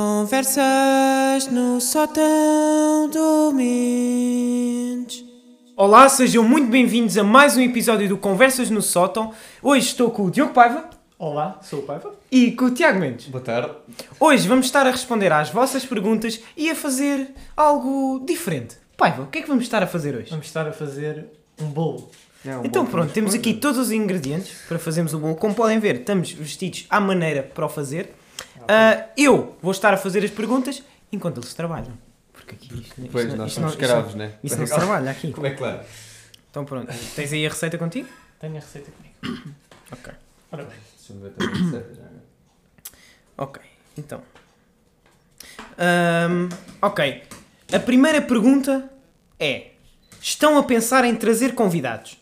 Conversas no sótão do Mendes. Olá, sejam muito bem-vindos a mais um episódio do Conversas no Sótão. Hoje estou com o Diogo Paiva Olá, sou o Paiva. e com o Tiago Mendes. Boa tarde. Hoje vamos estar a responder às vossas perguntas e a fazer algo diferente. Paiva, o que é que vamos estar a fazer hoje? Vamos estar a fazer um bolo. Então pronto, temos aqui todos os ingredientes para fazermos o bolo. Como podem ver, estamos vestidos à maneira para o fazer. Ah, eu vou estar a fazer as perguntas enquanto eles trabalham. Porque aqui isto, isto Pois, não- nós isto somos não- escravos, isto né? não- Isso não se trabalha aqui. Como é que lá? Então pronto, tens aí a receita contigo? Tenho a receita comigo. Ok. Ora bem, Deixa-me ver também a receita já agora. Ok, então. Ahm, ok. A primeira pergunta é: Estão a pensar em trazer convidados?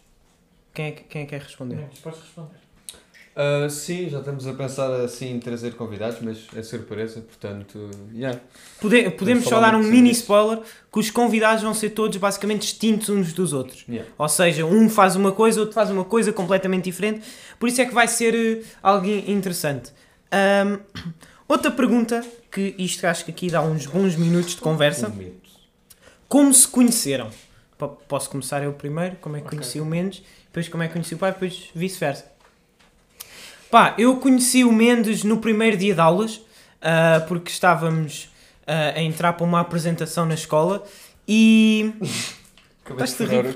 Quem é que, quem é que quer responder? Domingos, podes responder. Ah, sim, já estamos a pensar assim em trazer convidados, mas é surpresa, portanto, yeah. Pode- podemos só dar um mini isso. spoiler que os convidados vão ser todos basicamente distintos uns dos outros. Yeah. Ou seja, um faz uma coisa, outro faz uma coisa completamente diferente. Por isso é que vai ser eh, algo interessante. Ahm, outra pergunta, que isto acho que aqui dá uns bons minutos de conversa. Um. Como se conheceram? Po- Posso começar eu primeiro, como é que Ok. conheci o Mendes, depois como é que conheci o pai, depois vice-versa. Pá, eu conheci o Mendes no primeiro dia de aulas, ah, porque estávamos ah, a entrar para uma apresentação na escola e... Acabei de, furar o...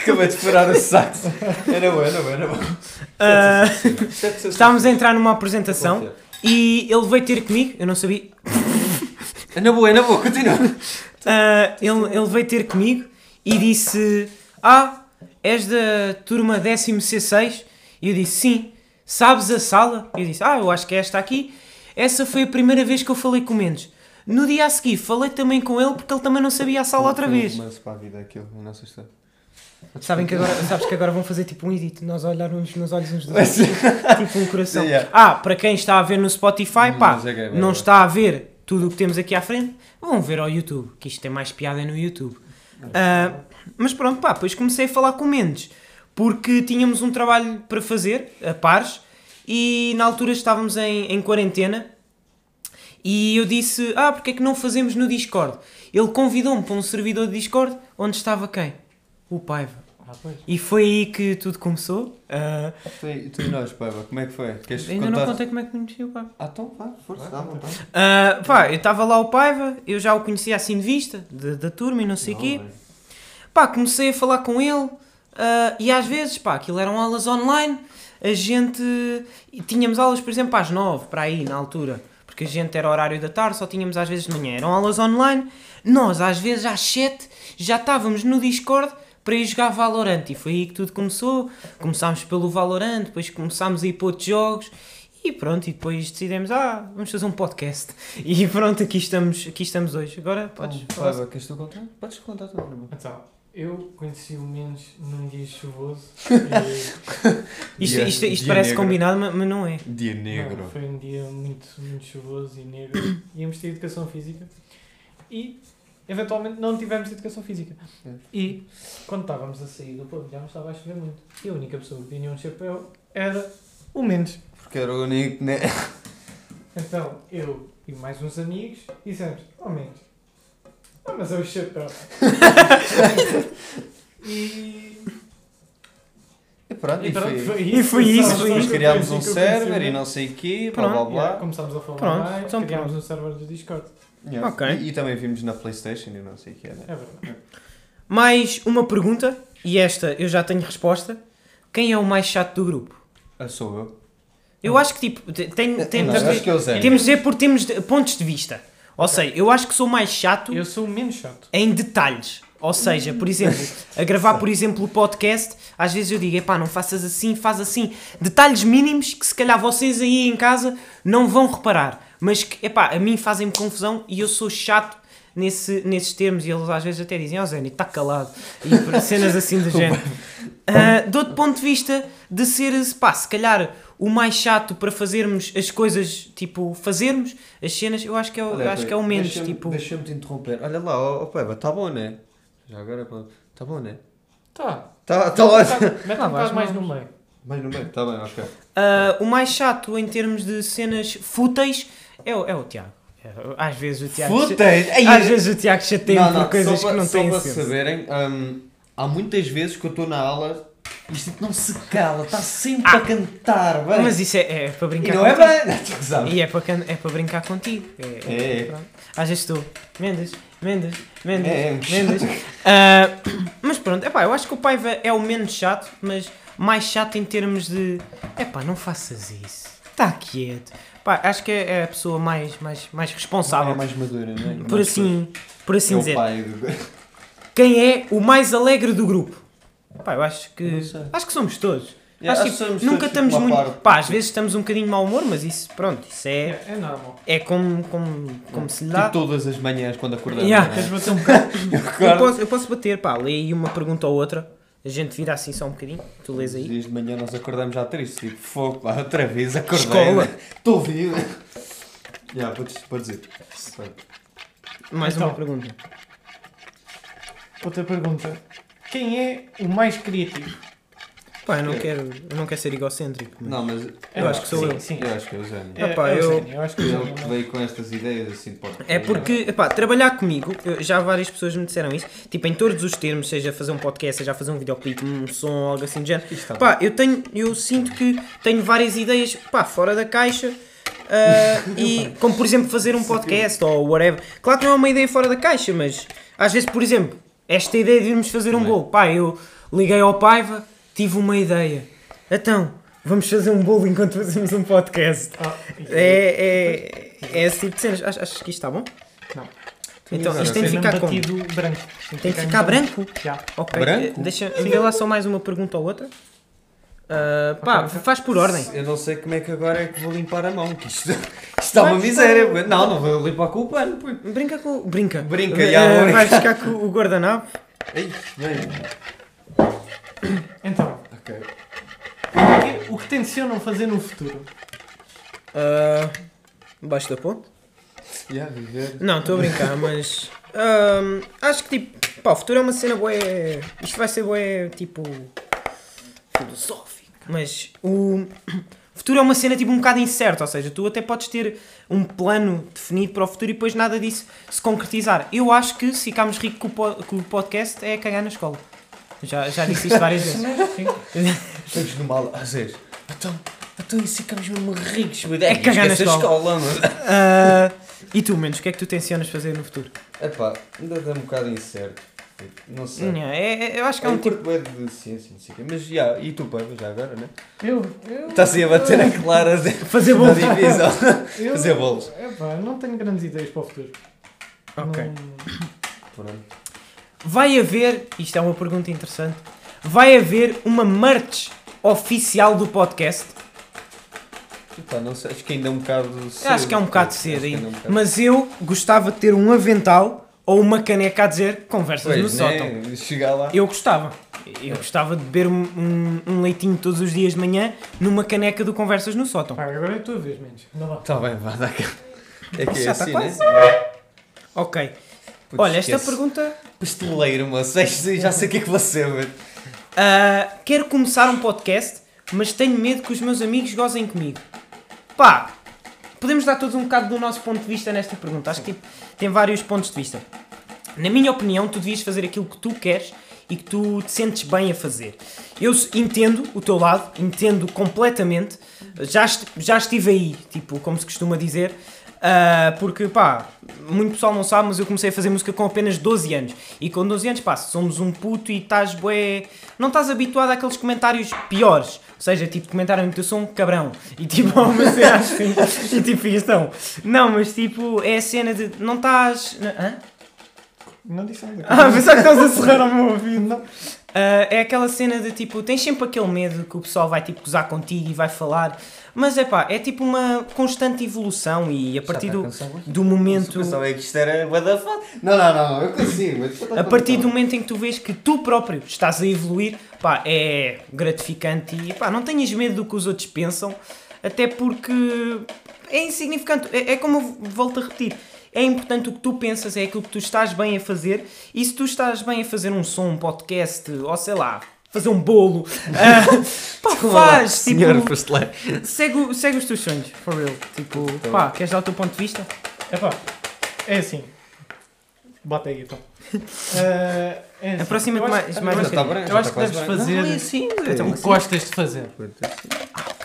Acabei de furar o saco. Era bom, era bom, era bom. ah, Estávamos a entrar numa apresentação e ele veio ter comigo, eu não sabia, É na boa, é na boa, continua. Ah, ele, ele veio ter comigo e disse: Ah, és da turma décimo C6? E eu disse: Sim. Sabes a sala? E eu disse: Ah, eu acho que é esta aqui. Essa foi a primeira vez que eu falei com o Mendes. No dia a seguir, falei também com ele porque ele também não sabia a sala outra vez. Mas para a vida aquilo, a nossa história. Sabem que agora, sabes que agora vão fazer tipo um edit, nós a olhar uns nos olhos uns dos outros, tipo um coração. Yeah. Ah, para quem está a ver no Spotify, pá, Mas é é não está a ver tudo o que temos aqui à frente, vão ver ao YouTube, que isto tem mais piada no YouTube. Ah, mas pronto, pá, depois comecei a falar com o Mendes, porque tínhamos um trabalho para fazer, a pares, e na altura estávamos em, em quarentena, e eu disse, ah, porque é que não fazemos no Discord? Ele convidou-me para um servidor de Discord, onde estava quem? O Paiva. Ah, pois. E foi aí que tudo começou. Ah, Tu, e- tu e nós, Paiva, como é que foi? Queres ainda contar? não contei como é que conheci o Paiva. Ah, então, vá, força, dá vontade. Ah, pá, eu estava lá o Paiva, eu já o conhecia assim de vista, da turma e não sei o quê. Pá, comecei a falar com ele ah, e às vezes, pá, aquilo eram aulas online, a gente... Tínhamos aulas, por exemplo, às nove, para aí, na altura. Porque a gente era horário da tarde, só tínhamos às vezes de manhã. Eram aulas online. Nós, às vezes, às sete, já estávamos no Discord para ir jogar Valorant. E foi aí que tudo começou. Começámos pelo Valorant, depois começámos a ir para outros jogos. E pronto, e depois decidimos, ah, vamos fazer um podcast. E pronto, aqui estamos, aqui estamos hoje. Agora podes Então, falar. Paiva, queres tu contar? Podes contar também, irmão. Então, eu conheci o Mendes num dia chuvoso. e, Isto, isto, isto parece negro. combinado, mas, mas não é. Dia não, negro. foi um dia muito, muito chuvoso e negro. Íamos ter educação física e eventualmente não tivemos educação física. E quando estávamos a sair do pavilhão estava a chover muito. E a única pessoa que tinha um chapéu era o Mendes. Porque era o único, né? Então eu e mais uns amigos dissemos: Oh Mendes, ah, mas é o chapéu. e. E pronto, E pronto, foi E foi isso, foi Depois criámos um server e não sei o quê, blá Pronto, blá Yeah, blá. começámos a falar Pronto, mais, então criámos pronto. um server do Discord. Yeah. Ok. E, e também vimos na Playstation e não sei o que era. É verdade. Mais uma pergunta, e esta eu já tenho resposta. Quem é o mais chato do grupo? Ah, sou eu. Eu acho que tipo, te- tem, Não, temos, de, acho que é o Zé. temos de dizer por termos de- pontos de vista. Ou seja, eu acho que sou mais chato Eu sou menos chato. em detalhes. Ou seja, por exemplo, a gravar, por exemplo, o podcast, às vezes eu digo, epá, não faças assim, faz assim. Detalhes mínimos que se calhar vocês aí em casa não vão reparar. Mas que, epá, a mim fazem-me confusão e eu sou chato nesse, nesses termos. E eles às vezes até dizem, ó oh, Zéni, está calado. E por cenas assim do género. Ah, de outro ponto de vista, de ser, pá, se calhar o mais chato para fazermos as coisas, tipo, fazermos as cenas, eu acho que é, o- Olha, acho que é o menos, deixa-me- tipo... Deixa-me te interromper. Olha lá, ó, ó Peba, está bom, né? Já agora, está bom, né? Tá. Está tá ótimo. Mete um bocado mais vamos. no meio. Mais no meio, está bem, ok. Ah, o mais chato em termos de cenas fúteis é o, é o Tiago. Às vezes o Tiago. Às vezes o Tiago chateia não, não, por coisas só que para, não só têm para senso. saberem, hum, há muitas vezes que eu estou na aula e isto não se cala, está sempre Ah, a cantar, bem. Mas isso é, é para e brincar não é contigo. bem, que sabes. E é para, é para brincar contigo. É, É. pronto. Às vezes estou. Mendes, Mendes, Mendes, É, é Mendes. Ah, mas pronto, epá, eu acho que o Paiva é o menos chato, mas mais chato em termos de. Epá, não faças isso. Está quieto. Pá, acho que é a pessoa mais, mais, mais responsável. é mais madura, não é? por Mais assim, por é assim o dizer. pai do... Quem é o mais alegre do grupo? Pá, eu acho que. Acho que somos todos. Yeah, Acho acho que somos nunca todos, tipo, estamos muito. Pá, às vezes estamos um bocadinho de mau humor, mas isso, pronto, isso é. É, é normal. É como, como, como se lhe Tipo dá. todas as manhãs quando acordamos. Yeah. é? um bocado? Eu posso, eu posso bater, pá, aí uma pergunta ou outra. A gente vira assim só um bocadinho. Tu lês aí. dias de manhã nós acordamos já tristes, tipo, fogo, pá, outra vez acordei. Escola. né? Estou vivo. Já, podes, podes dizer. Mais Então. uma pergunta. Outra pergunta. Quem é o mais criativo? Pá, eu não quero, eu não quero ser egocêntrico. mas- Não, mas Eu acho que sou eu. Sim, eu acho que é o Zé. É, Ah, é o eu- eu acho que o Ele que não- veio com estas ideias assim. É porque, epá, trabalhar comigo, eu- já várias pessoas me disseram isso, tipo, em todos os termos, seja fazer um podcast, seja fazer um videoclipe, um som, algo assim de género. Pá, eu tenho, eu sinto que tenho várias ideias, pá, fora da caixa, ah, e como por exemplo fazer um podcast ou whatever. Claro que não é uma ideia fora da caixa, mas às vezes, por exemplo, esta ideia de irmos fazer um é? bolo, pá, eu liguei ao Paiva, tive uma ideia, então, vamos fazer um bolo enquanto fazemos um podcast. Ah, É, é, é esse tipo de cenas. Achas, achas que isto está bom? Não. Então, isto tem de ficar como? branco. Tem que ficar branco? Já. Ok. Branco? eh, Deixa, vê lá só mais uma pergunta ou outra. Ah, pá, Ok. faz por ordem. Eu não sei como é que agora é que vou limpar a mão, que isto, isto está uma miséria. Não, não vou limpar com o pano. pô. Brinca com. Brinca. Brinca, Eh, já. Vai ficar com o guardanapo. Ei, bem. Então, Ok. o que, o que tencionam fazer no futuro? Ah, Baixo da ponte? Já, viver. Não, estou a brincar, mas. ahm, acho que tipo. Pá, o futuro é uma cena boa. Isto vai ser boa, tipo. filosófico. Mas o. O futuro é uma cena tipo um bocado incerta, ou seja, tu até podes ter um plano definido para o futuro e depois nada disso se concretizar. Eu acho que se ficarmos ricos com o, po- com o podcast é cagar na escola. Já, já disse isto várias vezes. Estamos numa aula. Às vezes. Então, então e se ficamos mesmo ricos? É cagar na a escola. mano. Ah, e tu, menos, o que é que tu tencionas fazer no futuro? Epá, ainda está um bocado incerto. Não sei. Não, é, é- eu acho que é Eu um tipo. de ciência, não sei o quê. Mas já, e tu, pai, já agora, né? Eu. eu Está assim a bater a clara de- Fazer bom. divisão. eu, fazer bolos. Epá, não tenho grandes ideias para o futuro. Ok. Não- Pronto. Vai haver, isto é uma pergunta interessante, vai haver uma merch oficial do podcast? Epá, não sei, acho que ainda é um bocado cedo. Acho que é um bocado cedo é um bocado- Mas eu gostava de ter um avental ou uma caneca a dizer conversas no Pois, sótão. né? Chegar lá. Eu gostava. Eu gostava de beber um, um- um leitinho todos os dias de manhã numa caneca do Conversas no sótão. Pá, agora é a tua vez, menos. Não dá. Tá bem, vá, dá cá. É que é Já tá assim, quase. né? Ok. Olha, esta esquece. pergunta. Pasteleiro, moço. Já sei o que é que vai ser, mano. Ah, quero começar um podcast, mas tenho medo que os meus amigos gozem comigo. Pá, podemos dar todos um bocado do nosso ponto de vista nesta pergunta. Acho que tipo, tem vários pontos de vista. Na minha opinião, tu devias fazer aquilo que tu queres e que tu te sentes bem a fazer. Eu entendo o teu lado, entendo completamente. Já, já estive aí, tipo, como se costuma dizer. Ah, porque, pá, muito pessoal não sabe, mas eu comecei a fazer música com apenas 12 anos. E com 12 anos, pá, somos um puto e estás bué... Não estás habituado àqueles comentários piores. Ou seja, tipo, comentário no teu som, cabrão. E tipo, uma cena assim. E tipo, ficas tão... Não, mas tipo, é a cena de... Não estás... Hã? Não disse nada. Ah, pensava que estavas a serrar ao meu ouvido. Não. Ah, é aquela cena de tipo, tens sempre aquele medo que o pessoal vai tipo gozar contigo e vai falar, mas é pá, é tipo uma constante evolução e a partir do, do momento. Pensava que isto era. Não, não, não, eu consigo. A partir do momento em que tu vês que tu próprio estás a evoluir, pá, é gratificante e pá, não tenhas medo do que os outros pensam, até porque é insignificante. É, é como eu volto a repetir. É importante o que tu pensas, é aquilo que tu estás bem a fazer. E se tu estás bem a fazer um som, um podcast, ou sei lá, fazer um bolo, ah, pá, faz, tipo, Senhor pasteleiro. segue, o- segue os teus sonhos, for real. Tipo, Tá pá, queres dar o teu ponto de vista? Epá, é assim. Bota aí então. Eh, é assim. Aproxima-te Eu acho- mais- eu mais acho- bocadinho. bem, Eu acho que deves quase bem. fazer Não, é assim, o então, que gostas de fazer.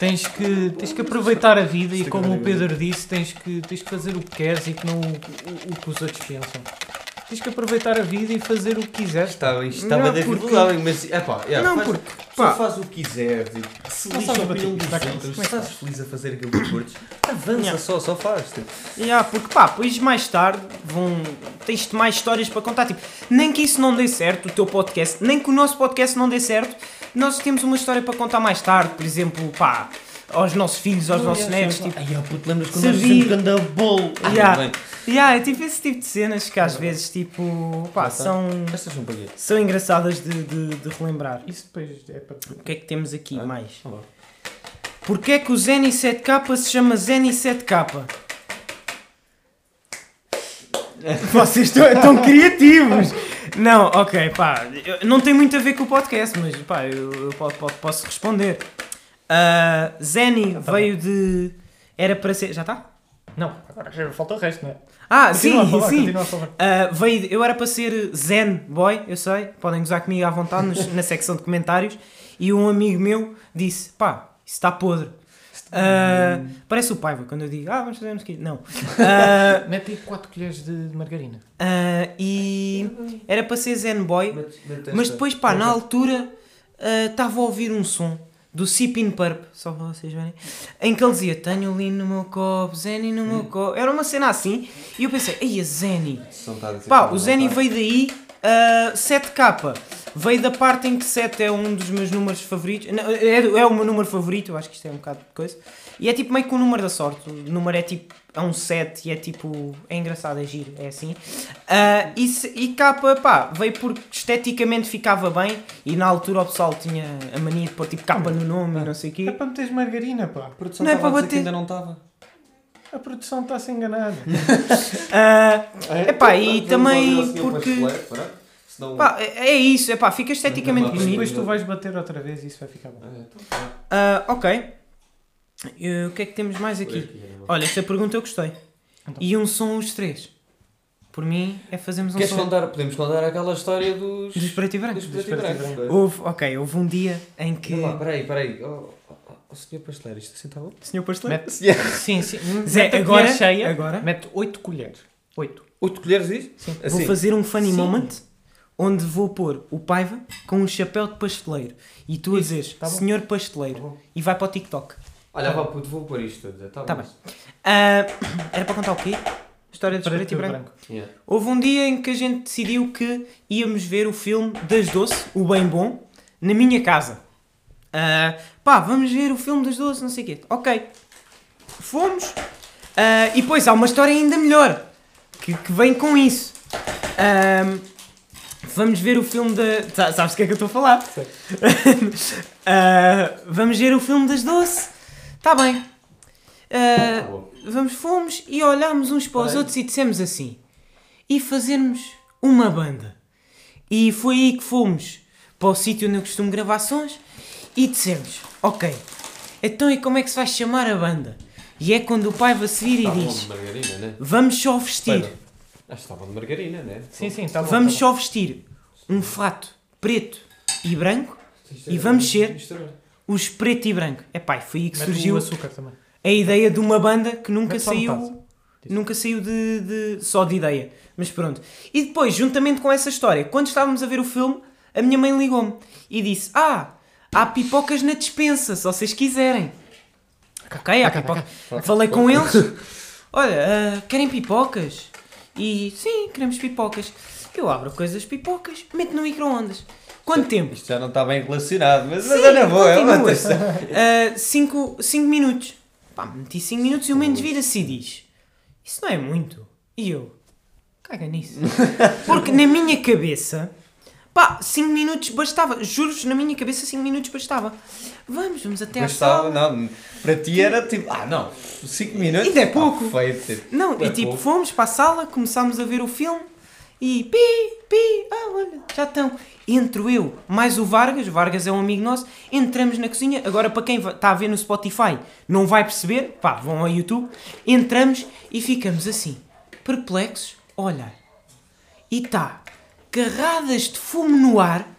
Tens que, tens que aproveitar a vida e, como o Pedro disse, tens que, tens que fazer o que queres e que não o, o- o que os outros pensam. Tens que aproveitar a vida e fazer o que quiseres. Estava, Não, da porque- porque... mas é pá, yeah, Não, faz, porque, só pá. faz o que quiser, tipo, se lixa a opinião dos outros, é que estás feliz a fazer aquilo que curtes, avança Yeah. só, só faz. Tipo. Yeah, porque pá, depois mais tarde vão. Tens mais histórias para contar. Tipo, nem que isso não dê certo, o teu podcast, nem que o nosso podcast não dê certo, nós temos uma história para contar mais tarde. Por exemplo, pá, aos nossos filhos, aos nossos netos. Tipo, Ai, ó, puto, lembras quando Sabia. nós fizemos ganda bolo? Yeah. yeah, é tipo esse tipo de cenas que às vezes, tipo, pá, são, são são engraçadas de, de, de relembrar. Isso depois é para. O que é que temos aqui Ah. mais? Olá. Porquê é que o Zenny 7K se chama Zenny 7K? Vocês estão, estão criativos! Não, ok, pá, não tem muito a ver com o podcast, mas pá, eu, eu po- po- posso responder. Ah, Zenny Tá veio de. Era para ser. Já está? Não, agora já falta o resto, não é? Ah, Continua sim, falar, sim. Ah, veio de- eu era para ser Zen Boy, eu sei, podem gozar comigo à vontade nos- na secção de comentários. E um amigo meu disse: pá, isso está podre. Ah, parece o Paiva quando eu digo: ah, vamos fazer um skit. Não. Ah, Mete aí 4 colheres de margarina. ah, e era para ser Zen Boy, Mete- mete mas esta. depois, pá, na altura estava a ouvir um som do Sipin Purp, só para vocês verem, em que ele dizia: Tenho Lean no meu copo, Zenny no meu copo. Era uma cena assim, e eu pensei: ei, a dizer Pá, o está. veio daí, uh, 7K. Veio da parte em que 7 é um dos meus números favoritos. Não, é, é o meu número favorito, eu acho que isto é um bocado de coisa. E é tipo meio que o número da sorte. O número é tipo. É um 7 e é tipo. É engraçado, é giro, é assim. Uh, e, se- e K, pá, veio porque esteticamente ficava bem. E na altura o pessoal tinha a mania de pôr tipo K no nome e não sei o É quê. para meteres margarina, pá. A produção Não é estava para bater. ainda não estava. A produção está a se enganar. Uh, epá, e também porque. Senão... Pá, é é isso, epá, fica esteticamente bonito. depois tu vais bater outra vez e isso vai ficar bom. Ah, então, Ah, ok. E o que é que temos mais aqui? Olha, esta pergunta eu gostei. Então. E um som os três. Por mim é fazermos um Queres som contar? Podemos contar aquela história dos. dos preto e branco. dos preto e Dos preto e branco. branco. Houve, ok, houve um dia em que. Olha lá, peraí, peraí. Oh, oh, oh, senhor pasteleiro, isto assim está bom? Senhor Pasteleiro? Mete, sim, sim. Zé, Mete agora- cheia, agora- mete 8 colheres. 8. Oito colheres disso? Sim. Vou Assim. fazer um funny Sim. moment onde vou pôr o Paiva com um chapéu de pasteleiro. E tu a Isso, dizes, tá senhor Tá pasteleiro. bom. E vai para o TikTok. Olha, vá, puto, vou pôr isto tudo. Tá, Tá bem. Ah, era para contar o quê? História de preto e branco. Yeah. Houve um dia em que a gente decidiu que íamos ver o filme das Doce, o Bem Bom, na minha casa. Ah, pá, vamos ver o filme das Doce, não sei o quê. Ok. Fomos. Ah, e depois há uma história ainda melhor que, que vem com isso. Vamos ver o filme da. Sa- Sabes o que é que eu estou a falar? Ah, vamos ver o filme das Doce. Está bem. Bom. vamos, fomos e olhámos uns para os outros e dissemos assim: e fazermos uma banda. E foi aí que fomos para o sítio onde eu costumo gravar sons e dissemos: ok, então e como é que se vai chamar a banda? E é quando o pai vai se vir e Tá diz: de margarina, né? vamos só vestir. Acho que estava de margarina, né? Sim, sim, está bom. vamos só vestir um fato preto e branco, E é- vamos ser- misturar. os preto e branco. É pá, foi aí que. Mete surgiu o açúcar também. a ideia de uma banda que nunca Mete só saiu. Nunca saiu de, de- só de ideia. Mas pronto. E depois, juntamente com essa história, quando estávamos a ver o filme, a minha mãe ligou-me e disse: Ah, há pipocas na dispensa, se vocês quiserem. Ok, há Cá, cá, pipoca. Falei com eles. Olha, ah, querem pipocas? E sim, queremos pipocas. Eu abro coisas pipocas, meto no micro-ondas. Quanto tempo? Isto já não está bem relacionado, mas, mas olha, boa, é uma continua. atenção. 5 minutos. Pá, meti 5 minutos e o menos vira-se e diz: Isso não é muito. E eu, caga nisso. Porque na minha cabeça, pá, 5 minutos bastava. Juro-vos, na minha cabeça 5 minutos bastava. Vamos, vamos até à Gostava, sala. não, para ti era tipo, ah não, 5 minutos. Ainda é pouco. Ah, feito. Não, É e tipo, pouco. fomos para a sala, começámos a ver o filme e pi, pi, ah, olha, já estão. Entro eu, mais o Vargas, o Vargas é um amigo nosso, entramos na cozinha. Agora, para quem está a ver no Spotify, não vai perceber, pá, vão ao YouTube. Entramos e ficamos assim, perplexos, a olhar. E tá carradas de fumo no ar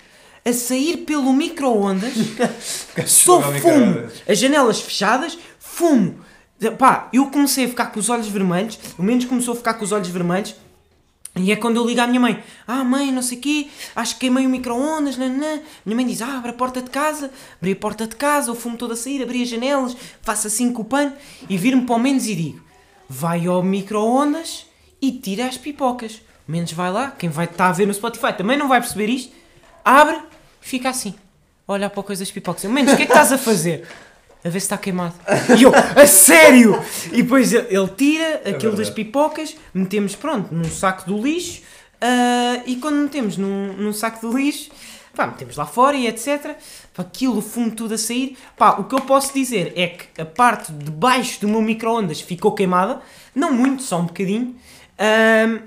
a sair pelo micro-ondas. Só fumo. As janelas fechadas, fumo. Pá, eu comecei a ficar com os olhos vermelhos, o menos começou a ficar com os olhos vermelhos. E é quando eu ligo à minha mãe: Ah, mãe, não sei o quê, acho que queimei o micro-ondas. nananã." Minha mãe diz: Ah, abre a porta de casa, abri a porta de casa, o fumo todo a sair, abri as janelas, faço assim com o pano e viro-me para o menos e digo: Vai ao micro-ondas e tira as pipocas. Menos vai lá, quem vai estar a ver no Spotify também não vai perceber isto, abre e fica assim, a olhar para a coisa das pipocas. Menos, o que é que estás a fazer? A ver se está queimado. E eu, a sério! E depois ele, tira aquilo das verdade. pipocas, metemos, pronto, num saco do lixo, ah, e quando metemos num, num saco do lixo, pá, metemos lá fora e etc. Pá, aquilo, o fumo tudo a sair. Pá, o que eu posso dizer é que a parte de baixo do meu micro-ondas ficou queimada, não muito, só um bocadinho, ah,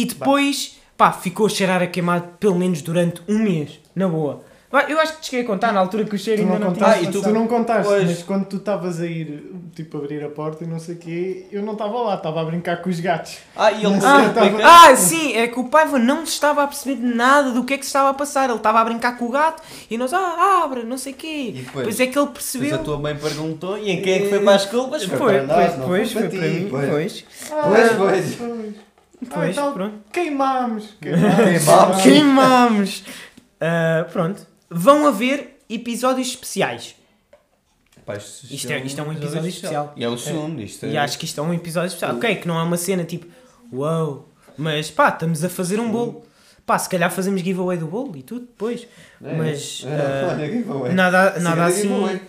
e depois, pá, ficou a cheirar a queimado pelo menos durante um mês, na boa. Eu acho que te cheguei a contar na altura que o cheiro Tu ainda não, não tinha contaste, Ah, e tu- tu não contaste, Pois. mas quando tu estavas a ir, tipo, abrir a porta e não sei o quê, eu não estava lá, estava a brincar com os gatos. Ah, e ele Não Ah, tava- ah, sim, é que o Paiva não estava a perceber nada do que é que se estava a passar. Ele estava a brincar com o gato e nós, ah, abre, não sei o quê. E depois? Pois é que ele Depois percebeu. a tua mãe perguntou e em quem é que foi para as culpas? Foi, Foi, para nós, pois, não pois, foi foi para para ti. mim, Pois. pois. Pois, pois. Pois. Pois, então, pronto. Queimámos. Queimámos. Queimámos. Queimamos! Ah, pronto. Vão haver episódios especiais. Pá, isto, Isto é, isto é um episódio especial. E é o segundo, isto é. E acho que isto é um episódio especial. Ok, que não é uma cena tipo, uau, mas pá, estamos a fazer um bolo. Pá, se calhar fazemos giveaway do bolo e tudo depois. É, Mas É, ah, giveaway. nada, nada assim.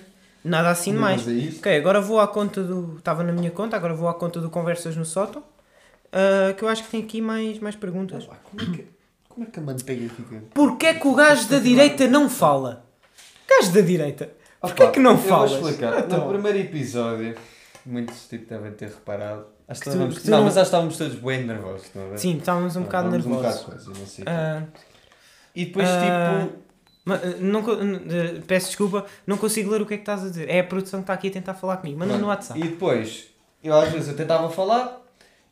Nada assim de mais. Vamos a isso. Ok, agora vou à conta do. Estava na minha conta, agora vou à conta do Conversas no Sótão. Ah, que eu acho que tem aqui mais, mais perguntas. Pá, Como é que, como é que a manteiga fica? Porquê é que o gajo da direita não fala? Gajo da direita. Porquê Opa, que não eu falas? Vou explicar. Então. No primeiro episódio, muitos tipo, devem ter reparado. Acho que estávamos, tu não, mas acho que estávamos todos bem nervosos, não é? Sim, estávamos um bocado nervosos. Um bocado coisa, não sei. Ah, E depois, Ah, tipo. ah, não, ah, peço desculpa, não consigo ler o que é que estás a dizer. É a produção que está aqui a tentar falar comigo. Manda no. WhatsApp. E depois, eu às vezes eu tentava falar,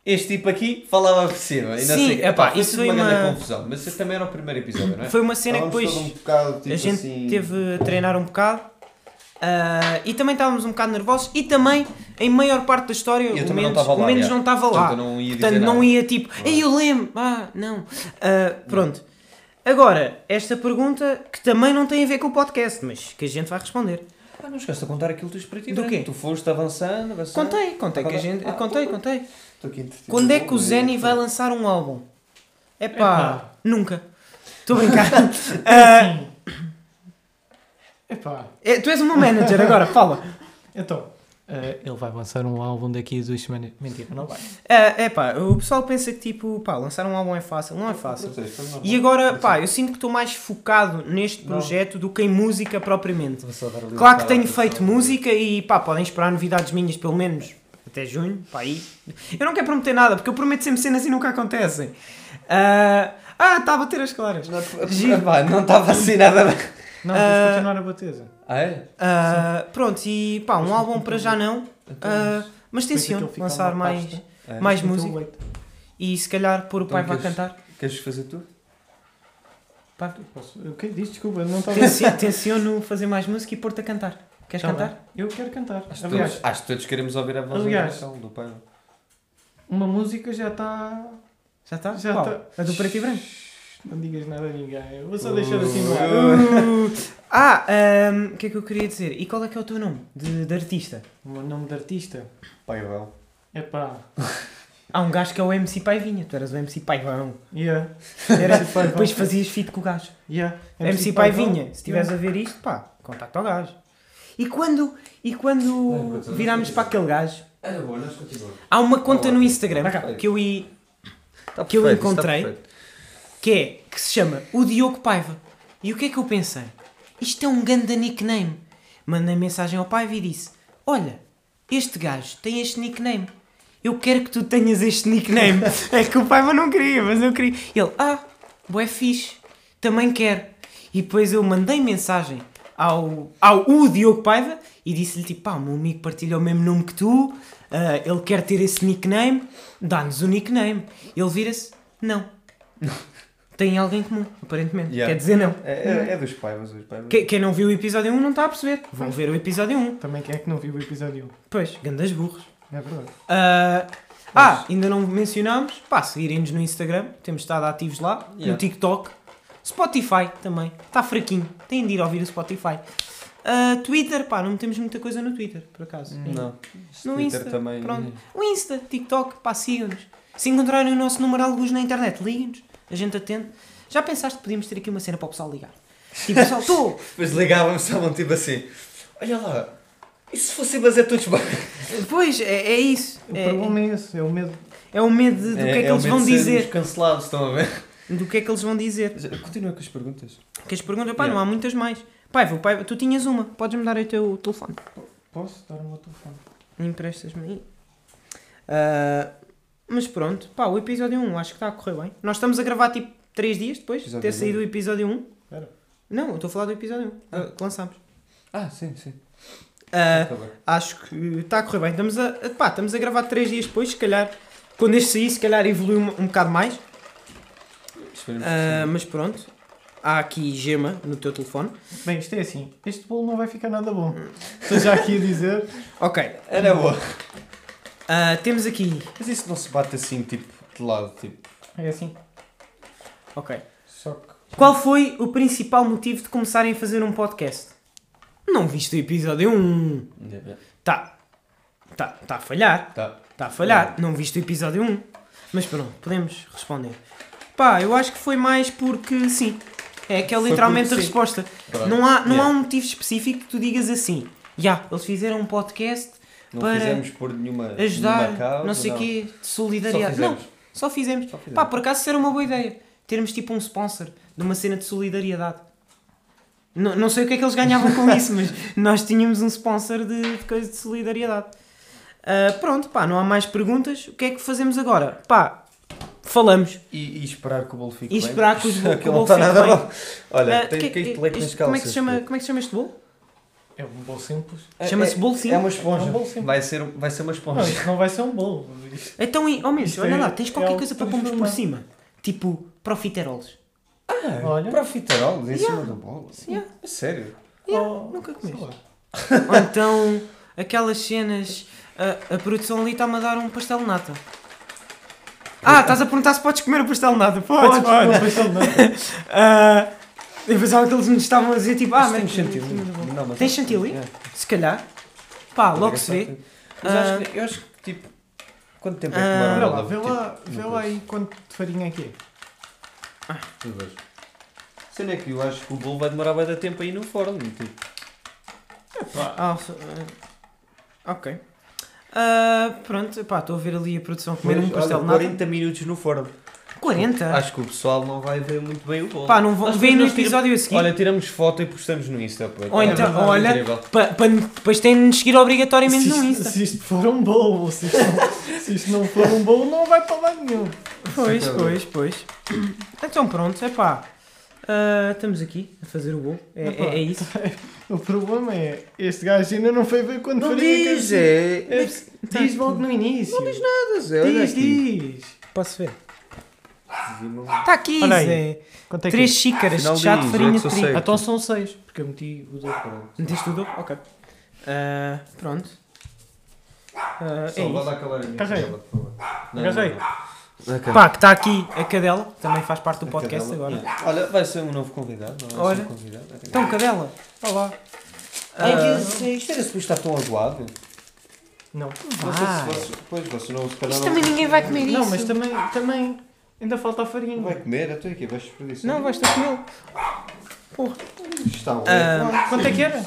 este tipo aqui falava por cima. E não Sim, sei, epá, foi isso foi uma grande confusão. Mas esse também era o primeiro episódio, não é? Foi uma cena que depois um bocado, tipo a gente assim... teve a treinar um bocado. ah, e também estávamos um bocado nervosos e também em maior parte da história Eu o não menos, estava lá, menos não estava Portanto, lá. eu não ia Portanto, não ia tipo, ei, eu lembro, ah, não. Ah, pronto. Agora, esta pergunta que também não tem a ver com o podcast, mas que a gente vai responder. Ah, não esquece de contar aquilo dos preto e Do branco. quê? Tu foste avançando, avançando. Contei, contei que a gente. Ah, Contei, contei. Estou aqui entretido. Quando é que o Zeni vai lançar um álbum? É pá, nunca. Estou a brincar. Ah, Epá, é, tu és o meu manager agora, fala. então, eh, ele vai lançar um álbum daqui a duas semanas. Mentira, não vai. É é pá, o pessoal pensa que tipo, pá, lançar um álbum é fácil. Não é fácil. E agora, pá, eu sinto que estou mais focado neste Não. projeto do que em música propriamente. Claro que tenho feito música e pá, podem esperar novidades minhas pelo menos até junho, pá aí. Eu não quero prometer nada, porque eu prometo sempre cenas e nunca acontecem. Ah, ah, está a bater as claras. Não, não estava assim nada bem. Não, Ah, tens de continuar a bater. Ah, é? Ah, pronto, e pá, um álbum para já não, Então, ah, mas Depois tenciono lançar mais, é. mais Então, música leite. e se calhar pôr o Então pai vai queres- cantar. Queres fazer tu? Pá, Posso- O que diz? Desculpa, não estava... tencio- tenciono fazer mais música e pôr-te a cantar. Queres Tá cantar? bem. Eu quero cantar. Acho que, Aliás, todos, acho que todos queremos ouvir a voz Aliás. do do pai. uma música já está... Já está? Já Qual? tá. A do preto e branco? Não digas nada a ninguém. Eu vou só deixar assim no ar. Uh, ah, o que é que eu queria dizer? E qual é que é o teu nome de, de artista? O meu nome de artista Pai Bel. é pá. Há um gajo que é o MC Paivinha, tu eras o MC Paivão. Yeah. Era, MC depois fazias feat com o gajo. Yeah. MC, Paivinha, se estiveres a ver isto, pá, contacta ao gajo. E quando, e quando virámos para aquele gajo, Era bom, nós continuamos. há uma conta no Instagram que eu, i- Está Que eu perfeito, está encontrei. que é, que se chama o Diogo Paiva. E o que é que eu pensei? Isto é um ganda nickname. Mandei mensagem ao Paiva e disse, olha, este gajo tem este nickname. Eu quero que tu tenhas este nickname. é que o Paiva não queria, mas eu queria. Ele, ah, bué fixe, também quero. E depois eu mandei mensagem ao, ao o Diogo Paiva e disse-lhe tipo, pá, o meu amigo partilha o mesmo nome que tu, ah, ele quer ter esse nickname, dá-nos o nickname. Ele vira-se, não. Tem alguém em comum, aparentemente. Yeah. Quer dizer, não. É, é, é dos paivas, dos paivas. Que- Quem não viu o episódio 1 não está a perceber. Vão ver o episódio 1. Também quem é que não viu o episódio 1? Pois, grandes burros. É verdade. Ah, ah, ainda não mencionámos. Pá, seguirem-nos no Instagram. Temos estado ativos lá. No Yeah. TikTok. Spotify também. Está fraquinho. Têm de ir ouvir o Spotify. Ah, Twitter, pá, não temos muita coisa no Twitter, por acaso. Não. No Twitter Insta, também. pronto. O Insta, TikTok, pá, sigam-nos. Se encontrarem o nosso número alguns na internet, liguem-nos. A gente atende. Já pensaste que podíamos ter aqui uma cena para o pessoal ligar? Tipo, pessoal, estou. Depois ligavam-me estavam tipo assim: Olha lá, e se fosse mas é todos bem? Pois, é, é isso. O É, problema é esse, é o medo. é o medo do que é que eles vão dizer. cancelados, estão a ver? Do que é que eles vão dizer. Continua com as perguntas. Que as perguntas, pá, Yeah. não há muitas mais. Pai, vou, pai, tu tinhas uma, podes-me dar o teu telefone. Posso dar o meu telefone? Emprestas-me aí. Ah, mas pronto, pá, o episódio 1 acho que está a correr bem. Nós estamos a gravar tipo 3 dias depois de ter saído o episódio 1. Espera. Não, eu estou a falar do episódio 1 ah, que lançámos. Ah, sim, sim. Bem. acho que está a correr bem. Estamos a, a- pá, estamos a gravar 3 dias depois, se calhar, quando este sair, se calhar evoluiu um, um bocado mais. Sim. mas pronto, há aqui gema no teu telefone. Bem, isto é assim. Este bolo não vai ficar nada bom. Estou já aqui a dizer. Ok, Era boa. ah, temos aqui. Mas isso não se bate assim, tipo, de lado, tipo. É assim. Ok. Só que. Qual foi o principal motivo de começarem a fazer um podcast? Não viste o episódio 1. Tá. Tá, tá a falhar. Tá. Tá a falhar. Não viste o episódio 1. Mas pronto, podemos responder. Pá, eu acho que foi mais porque sim. É aquela Foi literalmente a resposta. Pronto. Não há, não Yeah. há um motivo específico que tu digas assim. Já, eles fizeram um podcast Não para fizemos por nenhuma, ajudar, nenhuma causa, não sei o quê, de Só solidariedade. fizemos. Não, só fizemos. Só fizemos. Pá, por acaso isso era uma boa ideia. Termos tipo um sponsor de uma cena de solidariedade. Não, não sei o que é que eles ganhavam com isso, mas nós tínhamos um sponsor de, de coisa de solidariedade. Ah, pronto, pá, não há mais perguntas. O que é que fazemos agora? Pá, falamos. E, e esperar que o bolo fique E bem. esperar que, os, que o bolo não está fique nada bem. bom. Olha, Ah, tem que- que ir de leite nas isto- como, é que se chama, como é que se chama este bolo? É um bolo simples. É- Chama-se é- bolo É simples? uma esponja. É um bolo simples. Vai ser, vai ser uma Não, esponja. isto não vai ser um bolo. Isto- Então, e- oh mesmo, Isto olha é- lá, tens é qualquer algo coisa para pormos por cima. Tipo, profiteroles. Olha. Profiterol em Yeah. cima do bolo. Yeah. A sério? Oh, nunca comeste. Ou então, aquelas cenas. A, a produção ali está-me a dar um pastel de nata. Ah, estás a perguntar se podes comer o pastel de nata? Podes, Podes, pastel de nata. Ah, eu pensava que eles nos estavam a dizer tipo, ah, Mas tem chantilly. Não, mas Tem que- chantilly? é. Se calhar. Pá, logo se vê. Mas Ah. acho que- eu acho que tipo. Quanto tempo é que Ah. demora Olha uma lá, vê Tipo, lá, vê uma lá aí quanto de farinha é que é. Tu vês. Cena é que eu acho que o bolo vai demorar bem da tempo aí no forno. Tipo. Ah, ah, ok. Ah, pronto, pá, estou a ver ali a produção comer um pastel olha, de nata. 40 minutos no forno. 40? Acho que o pessoal não vai ver muito bem o bolo. Pá, não vão ver no episódio a seguir. Olha, tiramos foto e postamos no Insta. Pô. Ou então, É olha. Pa- pa- depois têm de nos seguir obrigatoriamente se, no isto, Insta. se isto for um bolo, se isto, não, se isto não for um bolo, não vai para lado nenhum. Pois, Sim, tá pois, pois. Então pronto, é pá. estamos aqui a fazer o bolo. É, é, é isso. O problema é, este gajo ainda não foi ver quanto Não farinha diz, é. é. É, Diz logo no início. Não diz nada, Zé. Olha Diz, aqui. diz. Posso ver? Está aqui, Olha aí. Zé. Quanto é que Três xícaras Afinal de chá de diz, farinha é que de só trigo. sei. é? Então são seis, porque eu meti o dobro. Meteste tudo? Ok. Ah, pronto. Ah, é Só vai isso. lá calar a minha Carrega. cadela, por favor. Não, não, não. Ok. Pá, que está aqui a cadela, também faz parte do A podcast cadela. agora. Yeah. Olha, vai ser um novo convidado. Não vai Olha. um convidado. Então, cadela, está lá. Ai, Ah, que- isto era suposto estar tão aguado. Não. Vai. fosse- Pois, você não, se calhar Isto também ninguém vai comer isso. Não, mas também, também ainda falta a farinha. vai comer, até aqui, vais desperdiçar. Não, vais ter que comê-lo. Está um Ah, Quanto é que era?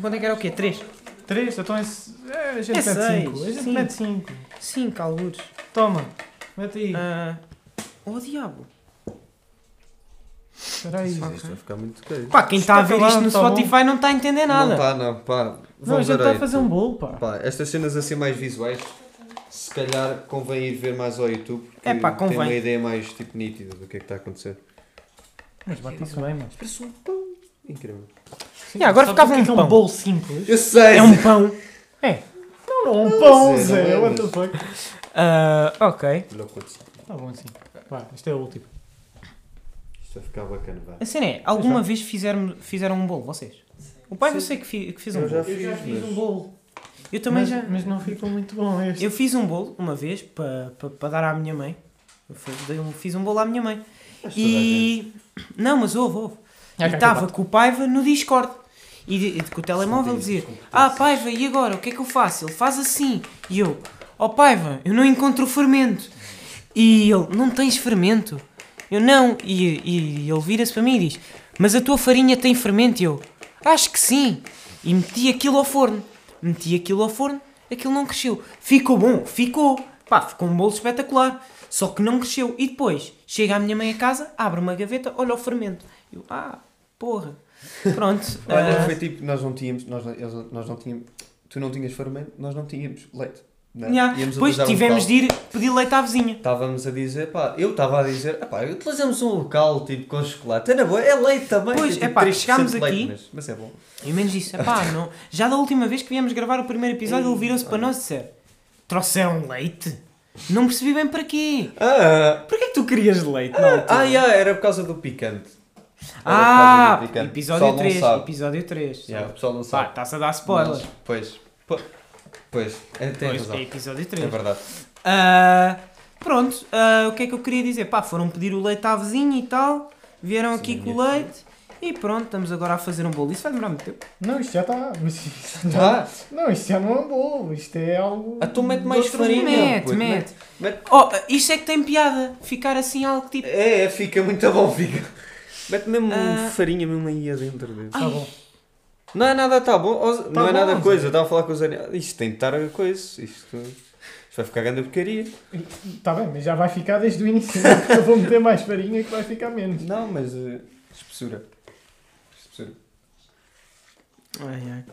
Quanto é que era o quê? Três? Três, então é, é, a gente É mete seis, cinco. A gente sim. mete cinco. Cinco, algures. Toma, mete aí. Ah, oh, diabo. Espera aí. Isto vai ficar muito caro. Pá, quem está a ver isto no tá. Spotify não está a entender Não nada. está, não, pá. Não, a Vamos gente está a fazer um bolo, pá. Pá, estas cenas assim mais visuais, se calhar convém ir ver mais ao YouTube. porque É pá, Tem convém. uma ideia mais tipo nítida do que é que está a acontecer. Mas bate isso bem, mano. Parece um pão. Incrível. Sim, Yeah, agora ficava é um é pão. um bolo simples. Eu sei! É um pão. Não, não, um pão, Zé, Zé. não é, What the fuck? Ah, ok. Tá bom assim. Vá, isto é o último. Isto vai ficar bacana, vai. A cena é, alguma vez fizeram, fizeram um bolo, vocês? O pai eu sei que, fi- que fez um Eu já bolo. Eu já fiz, fiz mas- um bolo. Eu também mas, já. Mas não ficou muito bom este. Eu fiz um bolo uma vez para pa, pa dar à minha mãe. Eu fiz, dei um- fiz um bolo à minha mãe. Mas E. Não, mas houve, houve. E estava com o Paiva no Discord. E, de- e com o telemóvel dizia: Ah, Paiva, e agora? O que é que eu faço? Ele faz assim. E eu: Ó Paiva, eu não encontro fermento. E ele: Não tens fermento? Eu não. E, e ele vira-se para mim e diz: Mas a tua farinha tem fermento? E eu: Acho que sim. E meti aquilo ao forno. Meti aquilo ao forno, aquilo não cresceu. Ficou bom, ficou. Pá, ficou um bolo espetacular. Só que não cresceu. E depois, chega a minha mãe a casa, abre uma gaveta, olha o fermento. Eu, ah, porra. Pronto. Olha, ah, foi tipo, nós não tínhamos, nós nós não tínhamos, tu não tinhas fermento, nós não tínhamos leite. Não, é? yeah. Depois um tivemos local. de ir pedir leite à vizinha. Estávamos a dizer, pá, eu estava a dizer, pá, utilizamos um local tipo com chocolate, é na boa, é leite também. Pois, tem, tipo, epá, 3% chegámos de leite, aqui- Mas, mas é bom. E menos isso. Epá, não. Já da última vez que viemos gravar o primeiro episódio, ele virou-se para nós e disse: Trouxeram leite? Não percebi bem para quê. Ah, Porquê que tu querias leite? ah, yeah, era por causa do picante. Era Ah, do picante. Episódio pessoal não 3. sabe. Episódio 3. Yeah, o pessoal não Pá, sabe. está-se a dar spoiler. Mas, pois, po- pois, é, tem Pois, razão. é episódio É 3. verdade. Ah, pronto, ah, o que é que eu queria dizer? Pá, foram pedir o leite à vizinha e tal, vieram Sim, aqui a com o leite e pronto, estamos agora a fazer um bolo. Isso vai demorar muito tempo. Não, isto já está. Mas isto Tá. Não, isto já não é um bolo. Isto é algo. Ah, tu mete mais farinha. Mete, mete. mete. Oh, isto é que tem piada. Ficar assim algo tipo. É, fica muito bom, fica. Mete mesmo Ah. farinha mesmo aí adentro dele. Tá bom. Não é nada, tá bom. Ó, não é bom, nada coisa. Eu estava a falar com os animais. Isto tem de estar a coisa. Isto, isto vai ficar grande a porcaria. Está bem, mas já vai ficar desde o início. Porque eu vou meter mais farinha que vai ficar menos. Não, mas. eh, espessura. Espessura. Ai, ai.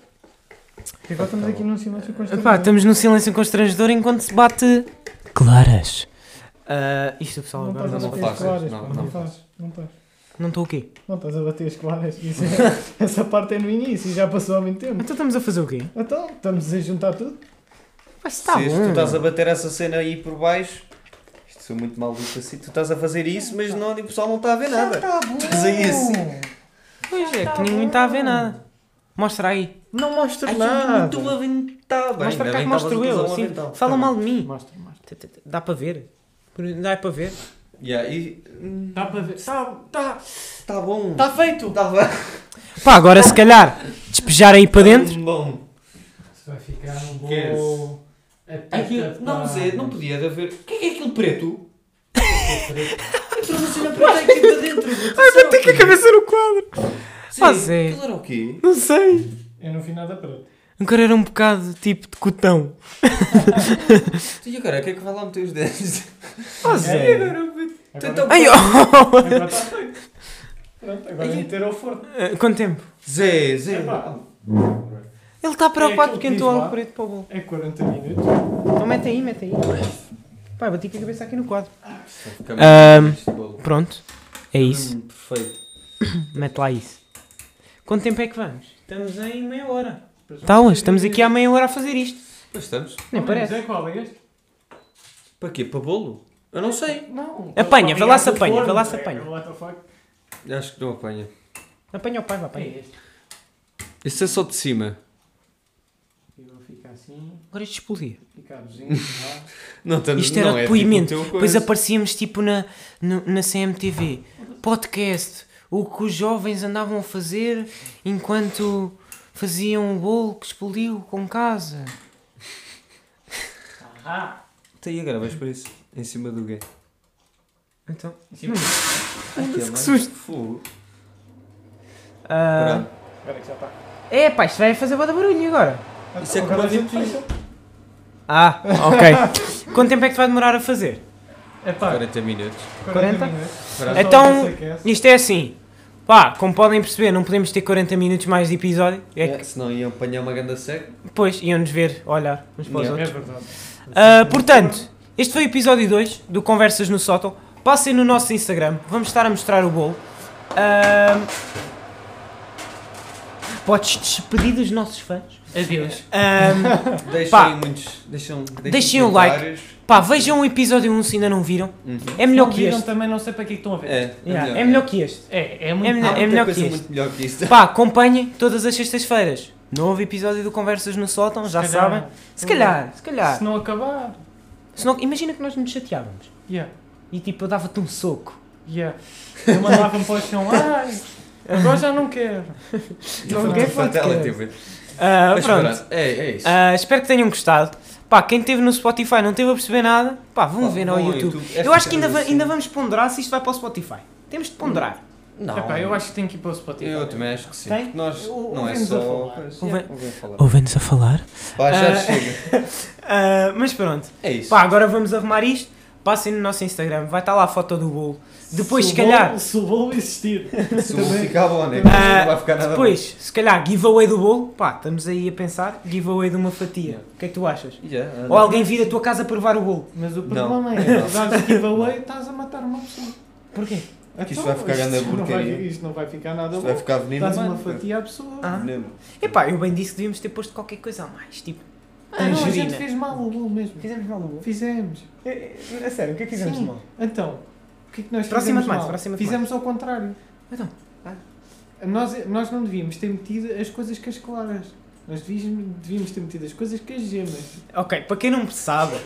E agora estamos aqui num silêncio constante. Epá, estamos num silêncio constrangedor enquanto se bate. Claras. Ah, isto o pessoal Não agora não claras. não, pá, não Não estás. Não estás. Não estou o quê? Não estás a bater as claras. Isso é- essa parte é no início e já passou há muito tempo. Então estamos a fazer o quê? Então, estamos a juntar tudo. Mas está se bom. tu estás a bater essa cena aí por baixo. Isto sou muito mal visto assim. Tu estás a fazer isso, mas não, o pessoal não está a ver nada. Está bom. Estás aí assim. Pois é, Tá que ninguém bom. está a ver nada. Mostra aí. Não mostra nada. muito aventado. Mostra cá que mostro eu. Assim, fala mal de mim. Mostra, mostra. Dá para ver. Dá para ver. Yeah, e. Dá para ver. Está tá, Tá bom. tá feito. Tá. Pá, agora se calhar despejar aí para dentro. Bom. Isso vai ficar um bolo. Aquilo, não, Zé, não podia haver. O que é que é aquilo preto? Entrou na cena preta aqui para dentro. Ai, Vai ter que a cabeça no quadro. Ah, Zé. Aquilo era o quê? Não sei. Eu não vi nada preto. Agora era um bocado tipo de cotão. E agora, o que é que vai lá meter os dentes? Oh, É, Zé. agora- Tenta- Ai, oh. Agora está feito. Pronto, agora é meter ao forno. Eh, Quanto tempo? Zé, Zé. Epá. Ele está preocupado aquilo porque que entrou algo preto para o bolo. É 40 minutos. Então mete aí, mete aí. Pá, bati com a cabeça aqui no quadro. Bolo. Pronto. É isso. Hum, perfeito. Mete lá isso. Quanto tempo é que vamos? Estamos em meia hora. Tá, hoje estamos aqui há meia hora a fazer isto. Pois estamos. Nem parece. É qual é este? Para quê? Para bolo? Eu não sei. Não. Apanha, vê lá se Para apanha, vê lá se é, apanha. Acho que não apanha. Apanha o pai, vai É apanha. este. Isso é só de cima. Assim, Agora isto explodia. Não, estamos, Isto era não, é depoimento. Tipo o teu Depois aparecíamos tipo na, no- na CMTV. Podcast. O que os jovens andavam a fazer enquanto faziam um bolo que explodiu com casa. Ah! Então, e agora vais para isso? Em cima do quê? Então. Sim. Que susto. Fogo. ah, Pronto. Espera que já está. é pá, isto vai fazer de barulho agora. Isso é ventoinha. fecha. Ah, ok. Quanto tempo é que vai demorar a fazer? É pá, 40 minutos. 40? minutos. Pronto. Então- aquece. Isto é assim. Pá, como podem perceber, não podemos ter 40 minutos mais de episódio. É que, É, senão iam apanhar uma ganda seca. depois iam-nos ver olhar uns para os Yeah. É outros. verdade. Ah, portanto, este foi o episódio 2 do Conversas no Sótão. Passem no nosso Instagram, vamos estar a mostrar o bolo. Ah, podes despedir dos nossos fãs. Adeus. Ahm, Deixem Pá. muitos. Deixem, Deixem o like. comentários. pá, vejam o episódio 1 se ainda não viram. Uhum. É melhor Não que viram, este. também não sei para que é que estão a ver. É, Yeah, é melhor que este. É, é muito É melhor- melhor que este. muito melhor que isto. Pá, acompanhem todas as sextas-feiras. Novo episódio do Conversas no Sótão, já Se calhar. sabem. Se calhar, se calhar. Se não acabar. Se não- imagina que nós nos chateávamos. Yeah, E tipo, eu dava-te um soco. yeah. Eu mandava-me para o chão. Ai, agora já não quero. Não quer Fatality, podcast. mas- Ah, Mas pronto. é, é isso. Ah, espero que tenham gostado. Pá, quem esteve no Spotify não teve a perceber nada, pá, vão Pá, ver no YouTube. YouTube. Eu acho que ainda, assim. ainda vamos ponderar se isto vai para o Spotify. Temos de ponderar. Não, Epá, eu acho que tem que ir para o Spotify. eu também acho que sim. Tem? porque Nós, O- não é só. é. Ouvem-nos a falar. Pá, já Ah. chega. Ah, mas pronto. É isso. Pá, agora vamos arrumar isto. Passem no nosso Instagram, vai estar lá a foto do bolo. Depois, se calhar, bolo- Se o bolo existir. Se o bolo ficar bom, né? Ah, Não vai ficar nada depois, se calhar, giveaway do bolo. Pá, estamos aí a pensar, giveaway de uma fatia. Yeah. O que é que tu achas? bom. Anda. Ou alguém vir à tua casa provar o bolo. Mas o Não. problema é, Não. dares giveaway, estás a matar uma pessoa. Porquê? Isto Então, vai ficar grande isto não vai- porcaria. Isto não vai ficar nada Isto bom. vai ficar veneno. Dás uma fatia à pessoa. Ah. Veneno. Epá, eu bem disse que devíamos ter posto qualquer coisa a mais. Tipo, Ah, não, a gente fez mal o bolo mesmo. Fizemos mal o bolo. Fizemos. A sério, o que é que fizemos Sim. mal? Então, que é que nós Aproxima-te fizemos mais, mal? Fizemos ao contrário. Então, Nós, nós não devíamos ter metido as coisas com as claras. Nós devíamos, devíamos ter metido as coisas com as gemas. Ok, para quem não sabe,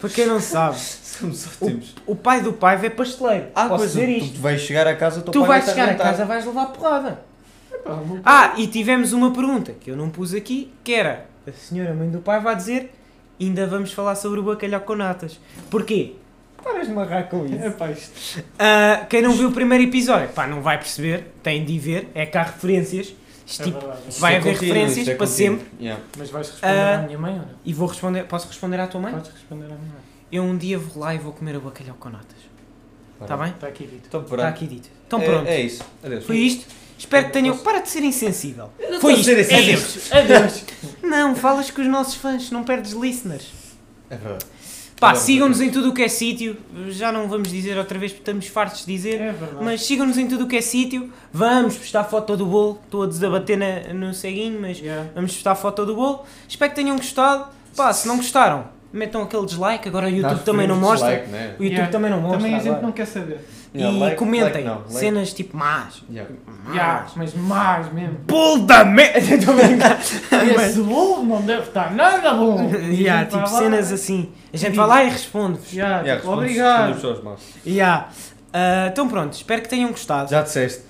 para quem não sabe, Somos ótimos. o pai do pai é pasteleiro. Ah, Posso dizer tu, isto? tu vais chegar a casa, o Tu pai vais vai chegar a casa, vais levar porrada. O Ah, e tivemos uma pergunta que eu não pus aqui, que era, a senhora mãe do pai vai dizer, ainda vamos falar sobre o bacalhau com natas. Porquê? Paras de marrar com isso. Epá, isto. Ah, quem não viu o primeiro episódio, pá, não vai perceber, tem de ver, é que há referências. Isto, É tipo, verdade. vai é haver contínuo, referências isto é para contínuo. sempre. Yeah. Mas vais responder Ah, à minha mãe ou não? E vou responder, posso responder à tua mãe? Podes responder à minha mãe. Eu um dia vou lá e vou comer o bacalhau com natas. Está bem? Está aqui dito. Então Está aqui dito. Então É- pronto. É, isso. Adeus. Foi isto. Espero que tenham. Para de ser insensível. não Foi isto. ser Adeus. Adeus. Não, falas com os nossos fãs, não perdes listeners. É verdade. Pá, sigam-nos em tudo o que é sítio. Já não vamos dizer outra vez porque estamos fartos de dizer. É verdade. Mas sigam-nos em tudo o que é sítio. Vamos postar foto do bolo. Estou a desabater na- no ceguinho, mas Yeah. vamos postar foto do bolo. Espero que tenham gostado. Pá, se não gostaram, metam aquele dislike. Agora o YouTube também não mostra. dislike, né? O YouTube Yeah. também não mostra. Também a gente agora. não quer saber. E Yeah, like- comentem like não, like- cenas tipo más. Yeah. Yeah, mas mais mesmo. Bolo da merda! Estou a brincar. Esse bolo não deve estar nada bom. E Yeah, tipo vai lá- cenas assim. A gente vai lá e responde-vos. Yeah, Yeah, tipo, obrigado. Yeah. Ah, então pronto, espero que tenham gostado. Já disseste.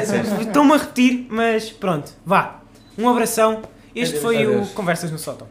Disseste. Estou-me a repetir, mas pronto, vá. Um abração. Este Adeus. foi Adeus. o Conversas no Sótão.